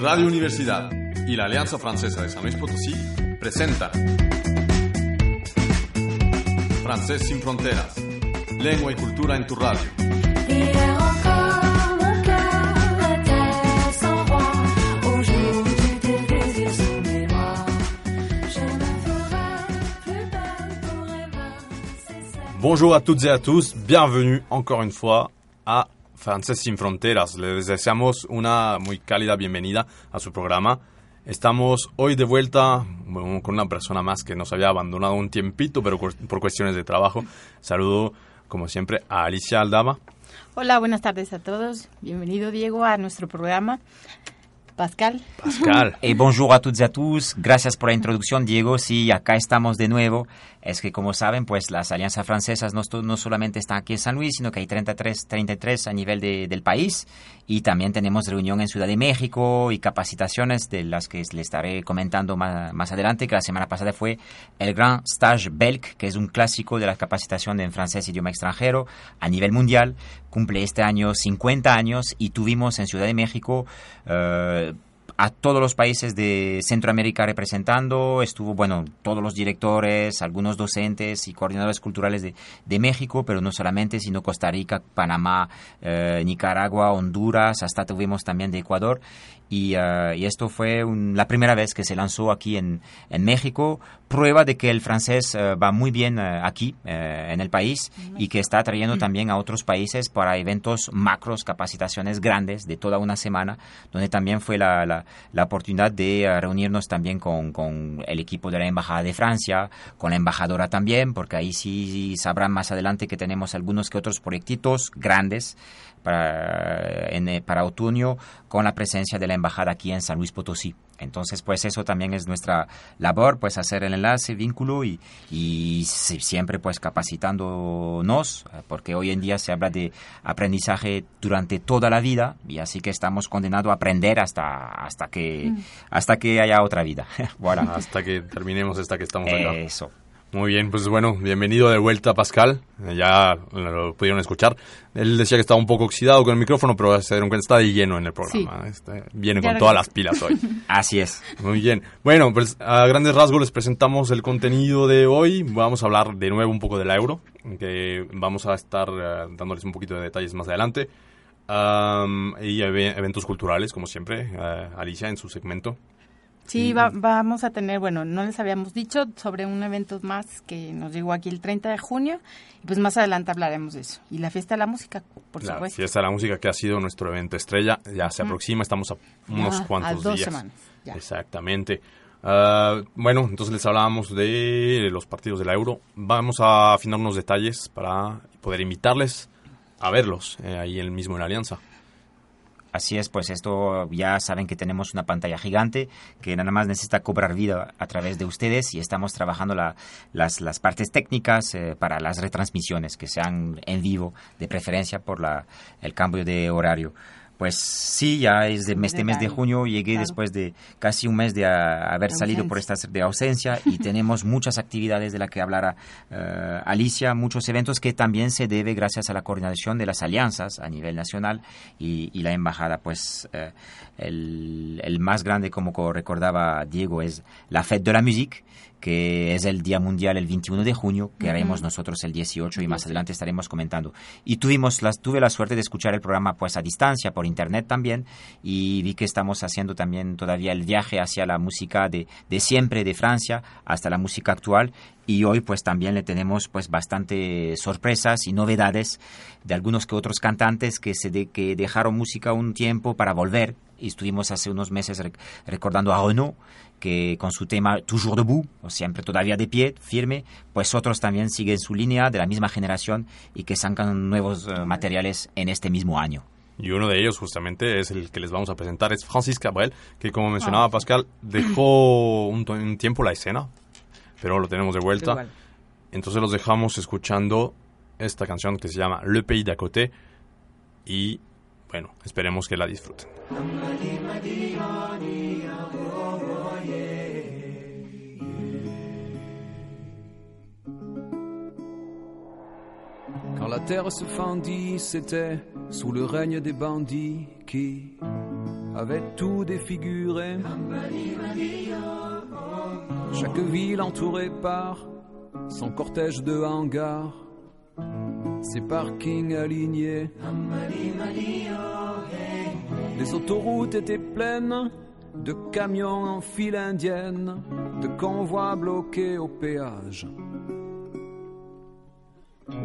Radio Universidad y la Alianza Francesa de San Luis Potosí presentan Francés sin Fronteras, lengua y cultura en tu radio. Hier encore mon cœur était sans roi. Au jour du désir sous mes bras, je me ferai plus belle pour effacer cette Bonjour à toutes et à tous, bienvenue encore une fois a Francés sin Fronteras. Les deseamos una muy cálida bienvenida a su programa. Estamos hoy de vuelta con una persona más que nos había abandonado un tiempito, pero por cuestiones de trabajo. Saludo, como siempre, a Alicia Aldama. Hola, buenas tardes a todos. Bienvenido, Diego, a nuestro programa. Pascal. Pascal. Et bonjour a toutes y a tous. Gracias por la introducción, Diego. Sí, acá estamos de nuevo. Es que, como saben, pues las alianzas francesas no, no solamente están aquí en San Luis, sino que hay 33, 33 a nivel de- del país. Y también tenemos reunión en Ciudad de México y capacitaciones de las que les estaré comentando más, más adelante, que la semana pasada fue el Grand Stage Belk, que es un clásico de la capacitación en francés idioma extranjero a nivel mundial. Cumple este año 50 años y tuvimos en Ciudad de México eh, a todos los países de Centroamérica representando, estuvo, bueno, todos los directores, algunos docentes y coordinadores culturales de, de México, pero no solamente, sino Costa Rica, Panamá, eh, Nicaragua, Honduras, hasta tuvimos también de Ecuador. Y, eh, y esto fue un- la primera vez que se lanzó aquí en, en México, prueba de que el francés eh, va muy bien eh, aquí, eh, en el país, y que está atrayendo también a otros países para eventos macros, capacitaciones grandes de toda una semana, donde también fue la, la, la oportunidad de eh, reunirnos también con, con el equipo de la Embajada de Francia, con la embajadora también, porque ahí sí sabrán más adelante que tenemos algunos que otros proyectitos grandes para, en, eh, para otoño con la presencia de la embajada aquí en San Luis Potosí. Entonces, pues eso también es nuestra labor, pues hacer el enlace, vínculo y, y si- siempre pues capacitándonos, eh, porque hoy en día se habla de aprendizaje durante toda la vida y así que estamos condenados a aprender hasta, hasta, que, hasta que haya otra vida. voilà. Hasta que terminemos esta que estamos acá. Eso. Muy bien, pues bueno, bienvenido de vuelta Pascal. Ya lo pudieron escuchar. Él decía que estaba un poco oxidado con el micrófono, pero se dieron cuenta, está de lleno en el programa. Este, viene Ya con todas las pilas hoy. Así es. Muy bien. Bueno, pues a grandes rasgos les presentamos el contenido de hoy. Vamos a hablar de nuevo un poco del euro, que vamos a estar eh, dándoles un poquito de detalles más adelante. Am, y eve- eventos culturales, como siempre, eh, Alicia en su segmento. Sí, va- vamos a tener, bueno, no les habíamos dicho sobre un evento más que nos llegó aquí el 30 de junio. Y pues más adelante hablaremos de eso. Y la fiesta de la música, por la supuesto. fiesta de la música que ha sido nuestro evento estrella ya se aproxima, estamos a unos Ya, cuantos a dos días. semanas, ya. Exactamente. Ah, bueno, entonces les hablábamos de los partidos de la Euro. Vamos a afinar unos detalles para poder invitarles a verlos eh, ahí el mismo en la Alianza. Así es, pues esto ya saben que tenemos una pantalla gigante que nada más necesita cobrar vida a través de ustedes y estamos trabajando la- las, las partes técnicas eh, para las retransmisiones que sean en vivo, de preferencia por la, el cambio de horario. Pues sí, ya es de este mes de junio, llegué claro. después de casi un mes de ah, haber De salido por estas de ausencia y tenemos muchas actividades de las que hablará eh, Alicia, muchos eventos que también se debe gracias a la coordinación de las alianzas a nivel nacional y, y la embajada. Pues eh, el, el más grande, como co- recordaba Diego, es la Fête de la Musique que es el Día Mundial el 21 de junio, que haremos nosotros el 18 y más adelante estaremos comentando. Y tuvimos las, tuve la suerte de escuchar el programa pues a distancia, por internet también, y vi que estamos haciendo también todavía el viaje hacia la música de, de siempre de Francia hasta la música actual y hoy pues también le tenemos pues bastante sorpresas y novedades de algunos que otros cantantes que se de, que dejaron música un tiempo para volver y estuvimos hace unos meses rec- recordando a Renaud que con su tema Toujours debout, o siempre todavía de pie, firme, pues otros también siguen su línea de la misma generación y que sacan nuevos eh, materiales en este mismo año. Y uno de ellos justamente es el que les vamos a presentar, es Francis Cabrel, que como mencionaba Pascal, dejó un, un tiempo la escena, pero lo tenemos de vuelta. Entonces los dejamos escuchando esta canción que se llama Le Pays d'à côté y bueno, esperemos que la disfruten. Quand la terre se fendit, c'était sous le règne des bandits qui avait tout défiguré. Chaque ville entourée par son cortège de hangars, ses parkings alignés. Les autoroutes étaient pleines de camions en file indienne, de convois bloqués au péage.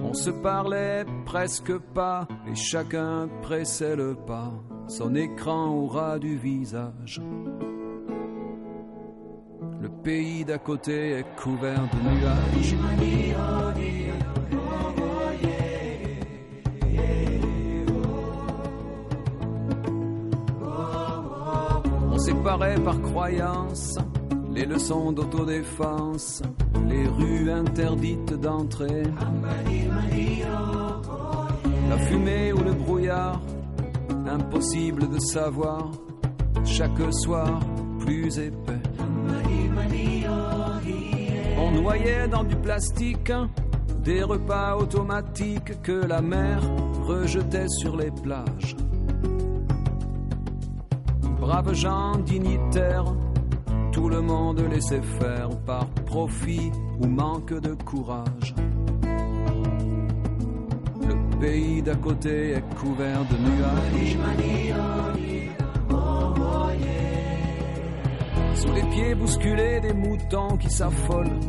On se parlait presque pas et chacun pressait le pas, son écran au ras du visage. Le pays d'à côté est couvert de nuages. On séparait par croyance les leçons d'autodéfense, les rues interdites d'entrée. La fumée ou le brouillard, impossible de savoir, chaque soir plus épais. On noyait dans du plastique des repas automatiques que la mer rejetait sur les plages. Braves gens dignitaires, tout le monde laissait faire par profit ou manque de courage. Le pays d'à côté est couvert de nuages. Sous les pieds bousculés des moutons qui s'affolent.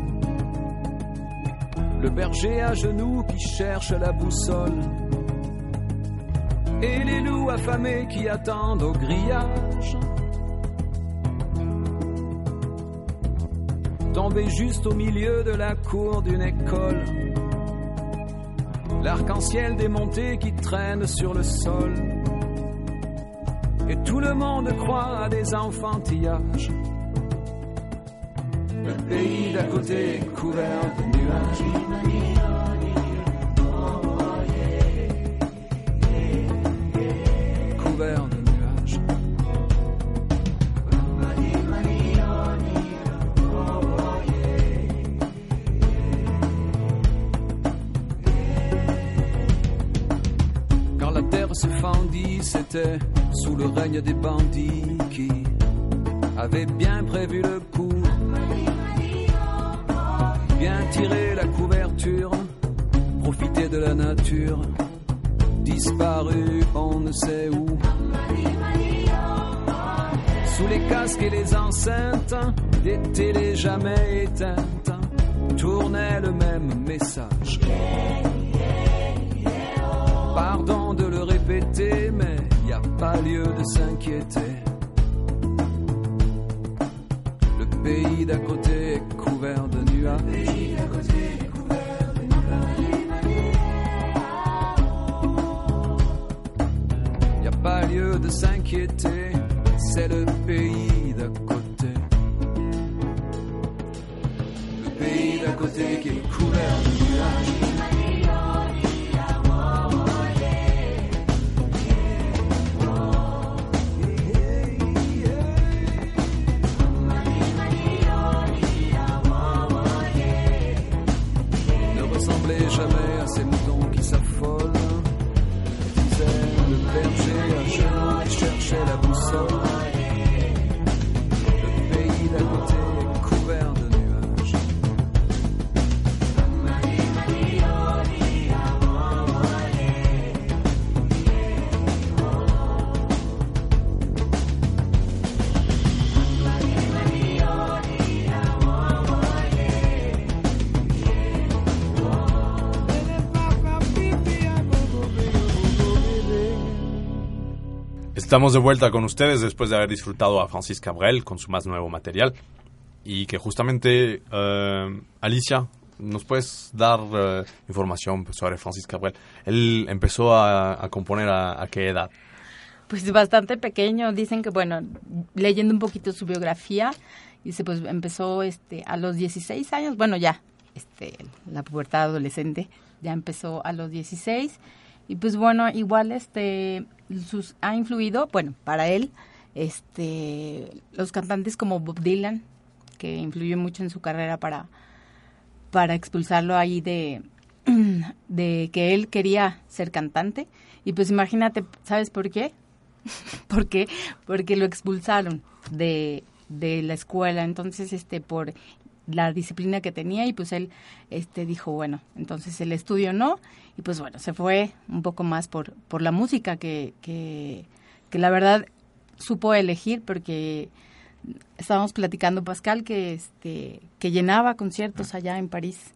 Le berger à genoux qui cherche la boussole. Et les loups affamés qui attendent au grillage. Tombé juste au milieu de la cour d'une école. L'arc-en-ciel démonté qui traîne sur le sol. Et tout le monde croit à des enfantillages. Le pays d'à côté couvert de nuages. Se fendit, c'était sous le règne des bandits qui avaient bien prévu le coup. Bien tirer la couverture, profiter de la nature, disparu on ne sait où. Sous les casques et les enceintes, des télés jamais éteintes, tournait le même message. Pardon le répéter, mais y a pas lieu de s'inquiéter. Le pays d'à côté est couvert de nuages. Y a pas lieu de s'inquiéter, c'est le pays Estamos de vuelta con ustedes después de haber disfrutado a Francis Cabrel con su más nuevo material. Y que justamente, eh, Alicia, ¿nos puedes dar eh, información sobre Francis Cabrel? Él empezó a, a componer a, a qué edad? Pues bastante pequeño. Dicen que, bueno, leyendo un poquito su biografía, dice, pues empezó este, a los 16 años, bueno, ya, este, la pubertad adolescente, ya empezó a los 16. Y pues bueno, igual este, sus, ha influido, bueno, para él, este, los cantantes como Bob Dylan, que influyó mucho en su carrera para, para expulsarlo ahí de, de que él quería ser cantante. Y pues imagínate, ¿sabes por qué? ¿Por qué? Porque lo expulsaron de, de la escuela, entonces este por la disciplina que tenía y pues él este dijo, bueno, entonces el estudio no y pues bueno, se fue un poco más por por la música que que, que la verdad supo elegir porque estábamos platicando Pascal que este que llenaba conciertos allá en París.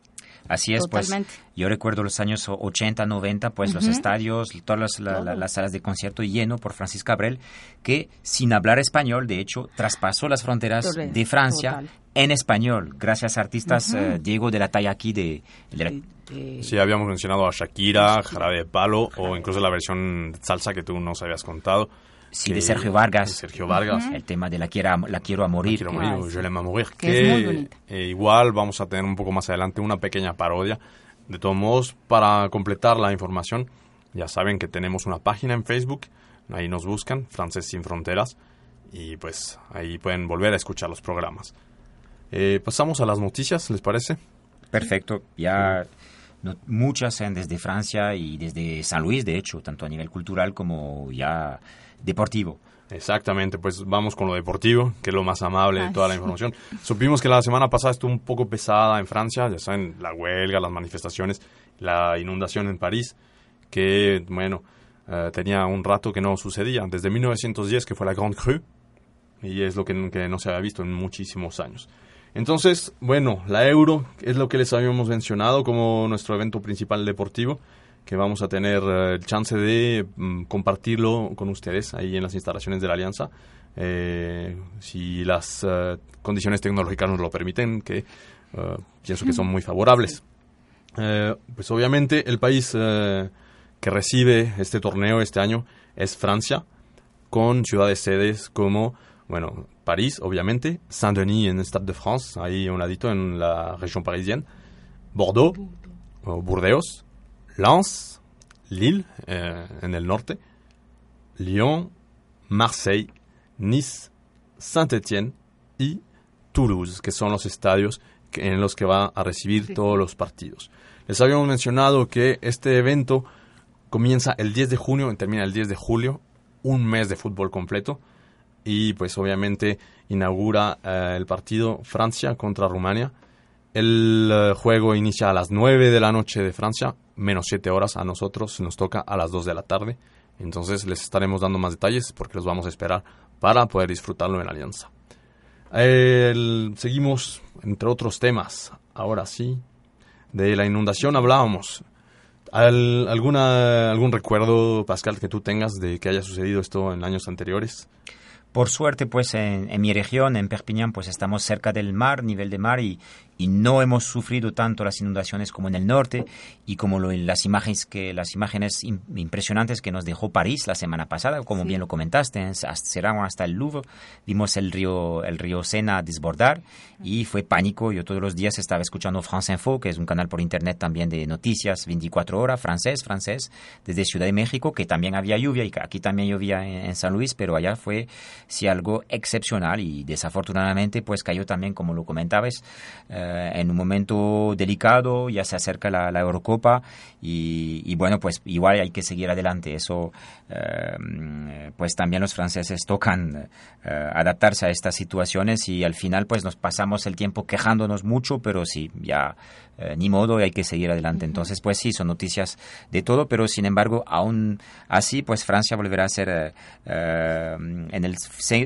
Así es, Totalmente. pues yo recuerdo los años 80, 90, pues los estadios, todas las, la- la- Todo. las salas de concierto lleno por Francis Cabrel, que sin hablar español, de hecho, traspasó las fronteras de Francia total. en español, gracias a artistas, eh, Diego de la talla aquí de, de la- de- de- Sí, habíamos mencionado a Shakira, Jarabe de Palo o incluso la versión salsa que tú nos habías contado. sí, que- de Sergio Vargas, de Sergio Vargas. el tema de la, quiera, la quiero a morir. Quiero que- morir, Ay, o sí. Je l'aime à mourir, Que es que, muy bonita. eh, igual vamos a tener un poco más adelante una pequeña parodia. De todos modos, para completar la información, ya saben que tenemos una página en Facebook, ahí nos buscan, Francés sin Fronteras, y pues ahí pueden volver a escuchar los programas. Eh, pasamos a las noticias, ¿les parece? Perfecto, ya no- muchas en desde Francia y desde San Luis, de hecho, tanto a nivel cultural como ya deportivo. Exactamente, pues vamos con lo deportivo, que es lo más amable de toda la sí. información. Supimos que la semana pasada estuvo un poco pesada en Francia, ya saben, la huelga, las manifestaciones, la inundación en París, que, bueno, eh, tenía un rato que no sucedía, desde 1910, que fue la Grande Crue, y es lo que, que no se había visto en muchísimos años. Entonces, bueno, la Euro es lo que les habíamos mencionado como nuestro evento principal deportivo, que vamos a tener eh, el chance de mm, compartirlo con ustedes ahí en las instalaciones de la Alianza, eh, si las eh, condiciones tecnológicas nos lo permiten, que eh, pienso que son muy favorables. Eh, pues obviamente el país eh, que recibe este torneo este año es Francia, con ciudades sedes como, bueno, París, obviamente, Saint-Denis en Stade de France, ahí a un ladito en la región parisienne, Bordeaux, Burdeos, Lens, Lille, eh, en el norte, Lyon, Marseille, Nice, Saint-Étienne y Toulouse, que son los estadios en los que va a recibir Sí. todos los partidos. Les habíamos mencionado que este evento comienza el 10 de junio y termina el 10 de julio, un mes de fútbol completo y pues obviamente inaugura eh, el partido Francia contra Rumania. El eh, juego inicia a las 9 de la noche de Francia, menos 7 horas a nosotros, nos toca a las 2 de la tarde. Entonces les estaremos dando más detalles porque los vamos a esperar para poder disfrutarlo en Alianza. Seguimos entre otros temas. Ahora sí, de la inundación hablábamos. Al- alguna, ¿Algún recuerdo, Pascal, que tú tengas de que haya sucedido esto en años anteriores? Por suerte, pues en, en mi región, en Perpiñán, pues estamos cerca del mar, nivel de mar, y, y no hemos sufrido tanto las inundaciones como en el norte y como lo- las imágenes que las imágenes im- impresionantes que nos dejó París la semana pasada, como Sí. bien lo comentaste, en- hasta, el Louvre, vimos el río el río Sena desbordar y fue pánico. Yo todos los días estaba escuchando France Info, que es un canal por internet también de noticias 24 horas, francés, francés, desde Ciudad de México, que también había lluvia y aquí también llovía en, en San Luis, pero allá fue sí algo excepcional y desafortunadamente pues cayó también, como lo comentabas, eh, en un momento delicado, ya se acerca la, la Eurocopa y, y bueno, pues igual hay que seguir adelante. Eso, eh, pues también los franceses tocan eh, adaptarse a estas situaciones y al final pues nos pasamos el tiempo quejándonos mucho, pero sí, ya eh, ni modo y hay que seguir adelante. Entonces, pues sí, son noticias de todo, pero sin embargo, aún así, pues Francia volverá a ser eh, eh, en el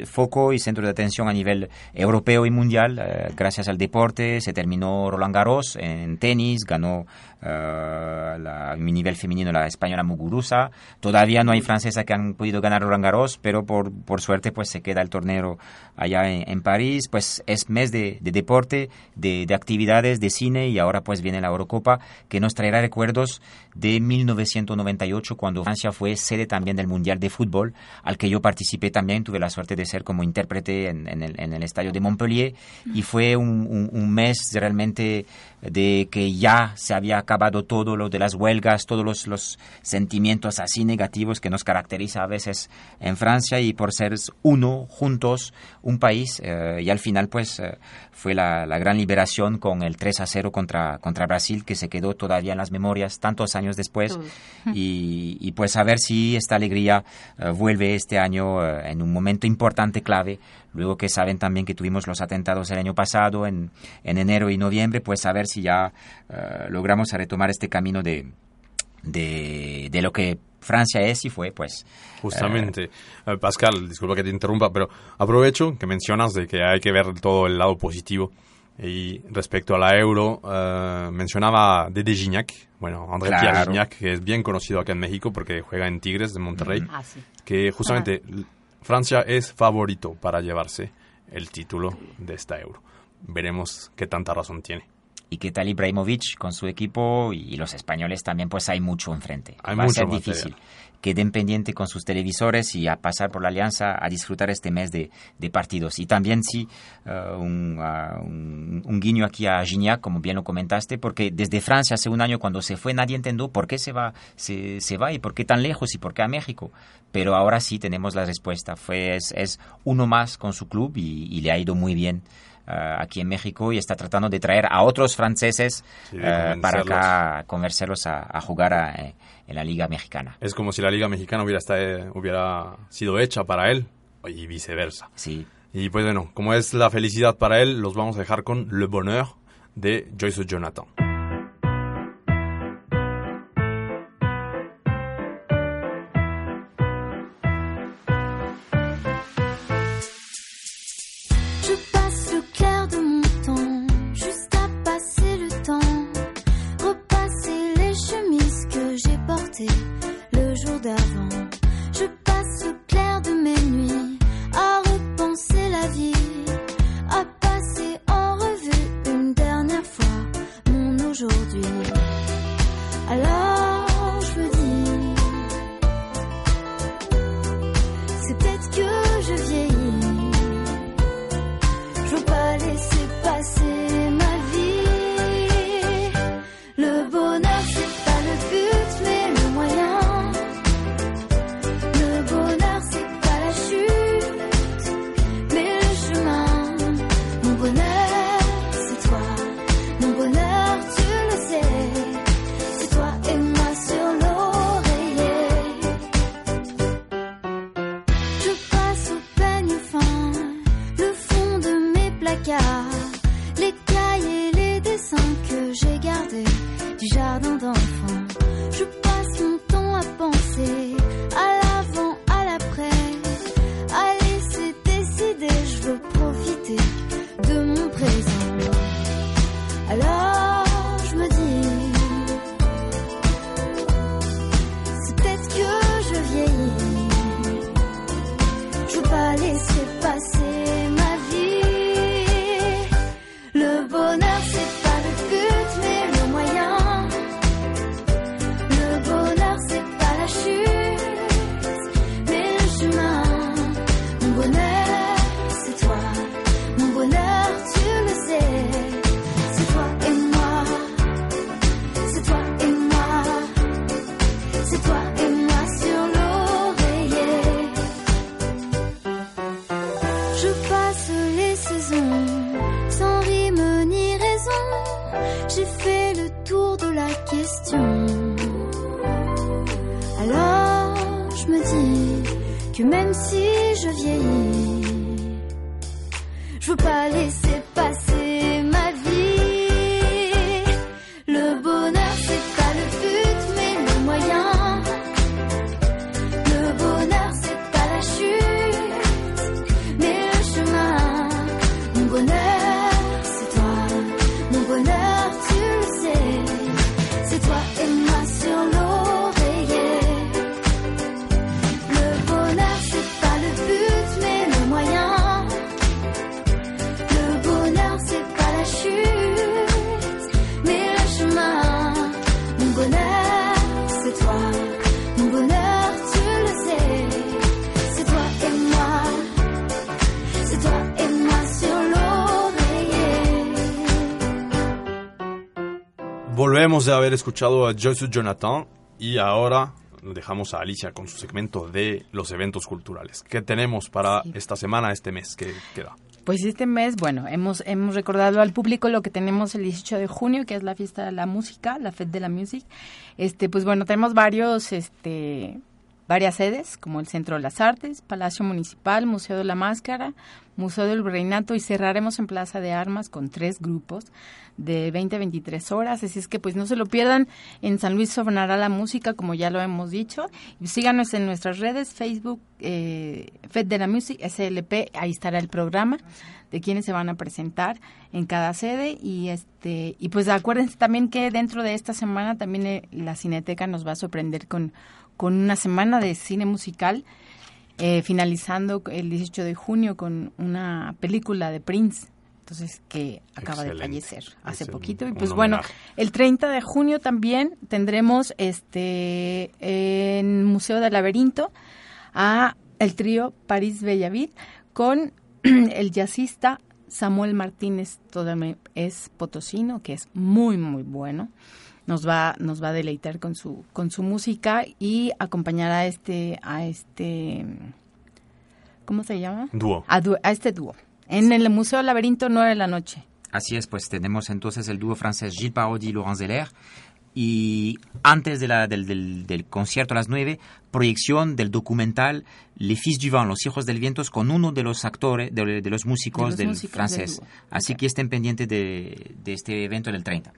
foco y centro de atención a nivel europeo y mundial, eh, gracias al deporte. Se terminó Roland Garros en tenis, ganó la, a mi nivel femenino la española Muguruza. Todavía no hay francesas que han podido ganar Roland Garros, pero por, por suerte pues se queda el torneo allá en, en París. Pues es mes de, de deporte, de, de actividades, de cine y ahora pues viene la Eurocopa que nos traerá recuerdos de 1998 cuando Francia fue sede también del Mundial de Fútbol al que yo participé también. Tuve la suerte de ser como intérprete en, en el, en el estadio de Montpellier y fue un, un- un mes realmente de que ya se había acabado todo lo de las huelgas, todos los, los sentimientos así negativos que nos caracteriza a veces en Francia y por ser uno, juntos, un país eh, y al final pues eh, fue la, la gran liberación con el 3 a 0 contra, contra Brasil que se quedó todavía en las memorias tantos años después y, y, pues a ver si esta alegría eh, vuelve este año en un momento importante, clave. Luego que saben también que tuvimos los atentados el año pasado, en, en enero y noviembre, pues a ver si ya eh, logramos retomar este camino de, de, de lo que Francia es y fue, pues. Justamente. Eh, Pascal, disculpa que te interrumpa, pero aprovecho que mencionas de que hay que ver todo el lado positivo. Y respecto a la euro, eh, mencionaba Dede Gignac, bueno, André Claro. Pierre Gignac, que es bien conocido acá en México porque juega en Tigres de Monterrey, Ah, sí. que justamente Francia es favorito para llevarse el título de esta euro. Veremos qué tanta razón tiene. Y qué tal Ibrahimovic con su equipo y los españoles también, pues hay mucho enfrente. Hay Va a ser material. difícil. Queden pendiente con sus televisores y a pasar por la alianza a disfrutar este mes de, de partidos. Y también sí, eh, un, un- un guiño aquí a Gignac, como bien lo comentaste, porque desde Francia hace un año cuando se fue nadie entendió por qué se va, se, se va y por qué tan lejos y por qué a México. Pero ahora sí tenemos la respuesta. Fue, es, es uno más con su club y, y le ha ido muy bien aquí en México y está tratando de traer a otros franceses Sí, eh, para acá convencerlos a, a jugar a, eh, en la Liga Mexicana. Es como si la Liga Mexicana hubiera, esta- hubiera sido hecha para él y viceversa. Sí. Y pues bueno, como es la felicidad para él, los vamos a dejar con Le Bonheur de Joyce Jonathan. to Acabamos de haber escuchado a Joyce Jonathan y ahora dejamos a Alicia con su segmento de los eventos culturales. ¿Qué tenemos para Sí. esta semana, este mes que queda? Pues este mes, bueno, hemos, hemos recordado al público lo que tenemos el 18 de junio, que es la fiesta de la música, la Fête de la Music. Este, pues bueno, tenemos varios, este, varias sedes, como el Centro de las Artes, Palacio Municipal, Museo de la Máscara, Museo del Reinato y cerraremos en Plaza de Armas con tres grupos de 20 a 23 horas. Así es que pues no se lo pierdan. En San Luis sonará la música, como ya lo hemos dicho. Y síganos en nuestras redes, Facebook, eh, Fed de la Music, SLP, ahí estará el programa de quienes se van a presentar en cada sede y este y pues acuérdense también que dentro de esta semana también eh, la Cineteca nos va a sorprender con con una semana de cine musical eh, finalizando el 18 de junio con una película de Prince entonces que acaba de fallecer hace poquito y un pues bueno homenaje. el 30 de junio también tendremos este en Museo del Laberinto a el trío París Bellaville con el jazzista Samuel Martínez, todavía es potosino, que es muy muy bueno. Nos va nos va a deleitar con su con su música y acompañará a este a este ¿cómo se llama? Dúo. A, este dúo. En el Museo del Laberinto 9 de la noche. Así es, pues tenemos entonces el dúo francés Gilles Parodi y Laurent Zeller. Y antes de la- del, del- del concierto a las 9, proyección del documental Les Fils du Vent, Los Hijos del Viento, con uno de los actores, de, de los músicos De los del músicos francés. del. Así que estén pendientes de, de este evento del 30.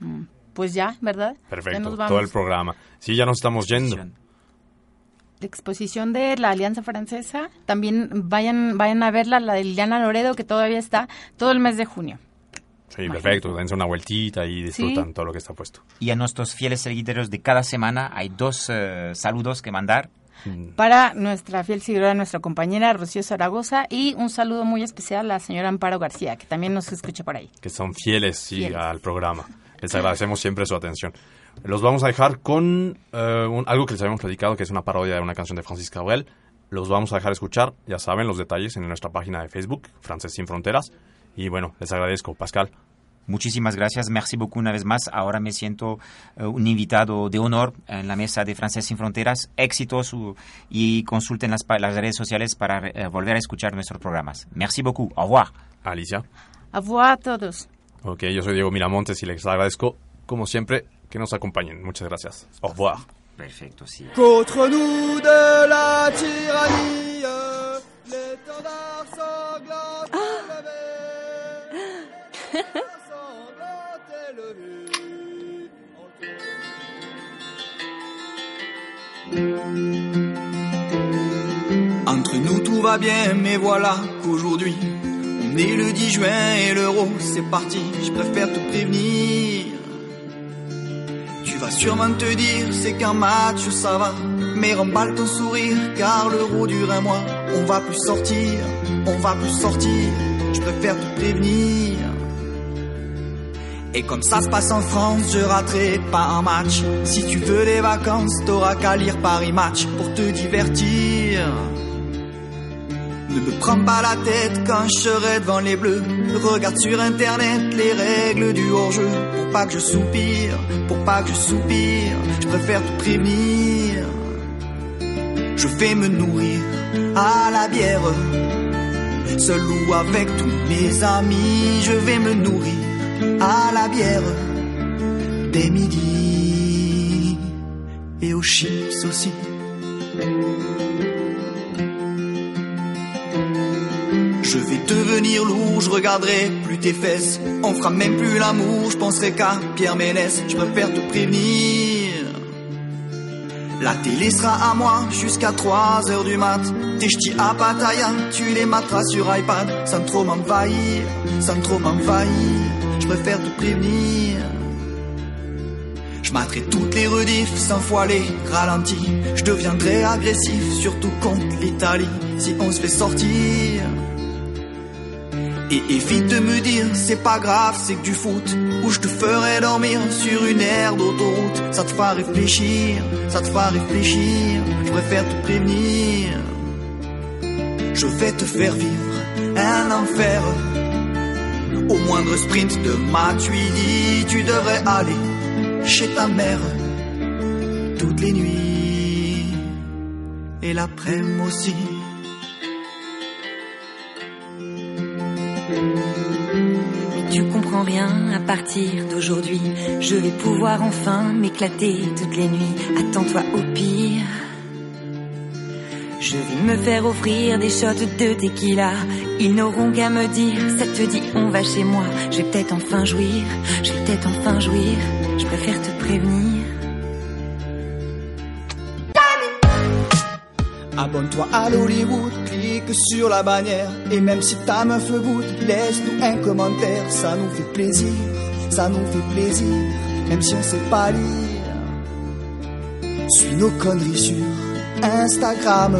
Mm, Pues ya, ¿verdad? Ya Perfecto, nos todo el programa. Sí, ya nos estamos yendo. La exposición de la Alianza Francesa, también vayan vayan a verla, la de Liliana Loredo, que todavía está todo el mes de junio. Sí, perfecto. Dense una vueltita y disfrutan Sí. todo lo que está puesto. Y a nuestros fieles seguidores de cada semana hay dos eh, saludos que mandar. Para nuestra fiel seguidora, nuestra compañera Rocío Zaragoza, y un saludo muy especial a la señora Amparo García, que también nos escucha por ahí. que son fieles, sí, Fieles. al programa. Les agradecemos siempre su atención. Los vamos a dejar con eh, un- algo que les habíamos platicado, que es una parodia de una canción de Francis Cabrel. Los vamos a dejar escuchar, ya saben, los detalles en nuestra página de Facebook, Francés Sin Fronteras. Y bueno, les agradezco. Pascal, Muchísimas gracias, merci beaucoup una vez más. Ahora me siento eh, un invitado de honor en la mesa de Francés Sin Fronteras. Éxitos uh, y consulten las, las redes sociales para eh, volver a escuchar nuestros programas. Merci beaucoup. Au revoir. Alicia. A vos a todos. Ok, yo soy Diego Miramontes y les agradezco, como siempre, que nos acompañen. Muchas gracias. Au revoir. Perfecto, sí. Contre nous de la tyrannie, l'étendard sanglant élevé, sanglant élevé, Entre nous tout va bien, mais voilà qu'aujourd'hui, est le 10 juin et l'euro c'est parti, je préfère te prévenir. Tu vas sûrement te dire, c'est qu'un match ça va, mais remballe ton sourire, car l'euro dure un mois. On va plus sortir, on va plus sortir, je préfère te prévenir. Et comme ça se passe en France, je raterai pas un match. Si tu veux des vacances, t'auras qu'à lire Paris Match pour te divertir. Ne me prends pas la tête quand je serai devant les bleus. Regarde sur internet les règles du hors-jeu. Pour pas que je soupire, pour pas que je soupire, je préfère te prévenir. Je vais me nourrir à la bière. Seul ou avec tous mes amis, je vais me nourrir à la bière. Dès midi et aux chips aussi. Je vais devenir lourd, je regarderai plus tes fesses. On fera même plus l'amour, je penserai qu'à Pierre Ménès. Je préfère te prévenir. La télé sera à moi jusqu'à 3 heures du mat. Tes ch'tis à Pattaya, tu les materas sur iPad. Sans trop m'envahir, sans trop m'envahir. Je préfère te prévenir. Je materai toutes les rediffs, 100 fois les ralentis. Je deviendrai agressif, surtout contre l'Italie, si on se fait sortir. Et évite de me dire, c'est pas grave, c'est que du foot. Ou je te ferai dormir sur une aire d'autoroute. Ça te fera réfléchir, ça te fera réfléchir. Je préfère te prévenir. Je vais te faire vivre un enfer. Au moindre sprint de Matuidi, tu devrais aller chez ta mère toutes les nuits et l'après-midi aussi. Rien à partir d'aujourd'hui. Je vais pouvoir enfin m'éclater toutes les nuits. Attends-toi au pire. Je vais me faire offrir des shots de tequila. Ils n'auront qu'à me dire, ça te dit, on va chez moi. Je vais peut-être enfin jouir, je vais peut-être enfin jouir. Je préfère te prévenir. Abonne-toi à l'Hollywood, sur la bannière. Et même si ta meuf goûte, laisse-nous un commentaire. Ça nous fait plaisir, ça nous fait plaisir Même si on sait pas lire. Suis nos conneries sur Instagram.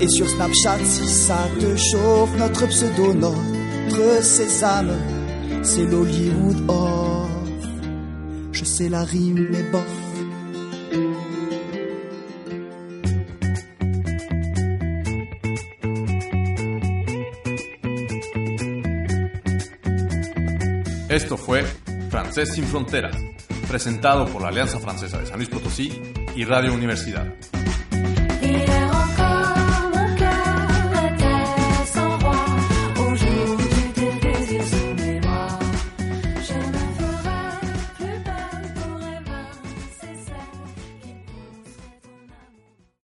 Et sur Snapchat si ça te chauffe Notre pseudo, notre sésame C'est l'Hollywood off Je sais la rime mais bof Esto fue Francés sin Fronteras, presentado por la Alianza Francesa de San Luis Potosí y Radio Universidad.